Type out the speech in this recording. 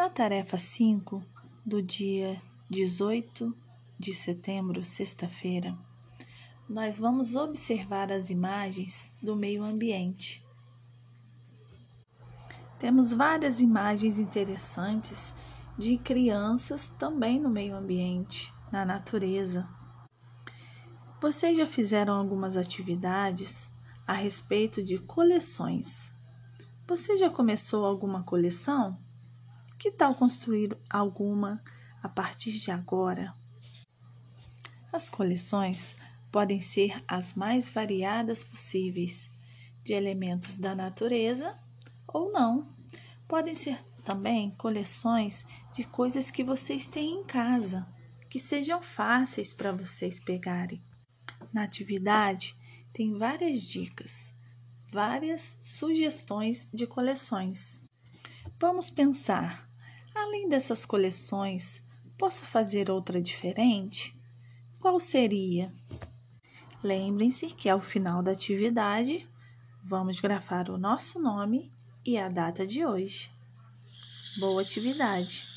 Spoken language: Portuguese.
Na tarefa 5 do dia 18 de setembro, sexta-feira, nós vamos observar as imagens do meio ambiente. Temos várias imagens interessantes de crianças também no meio ambiente, na natureza. Vocês já fizeram algumas atividades a respeito de coleções. Você já começou alguma coleção? Que tal construir alguma a partir de agora? As coleções podem ser as mais variadas possíveis, de elementos da natureza ou não. Podem ser também coleções de coisas que vocês têm em casa, que sejam fáceis para vocês pegarem. Na atividade, tem várias dicas, várias sugestões de coleções. Vamos pensar: além dessas coleções, posso fazer outra diferente? Qual seria? Lembrem-se que ao final da atividade, vamos grafar o nosso nome e a data de hoje. Boa atividade!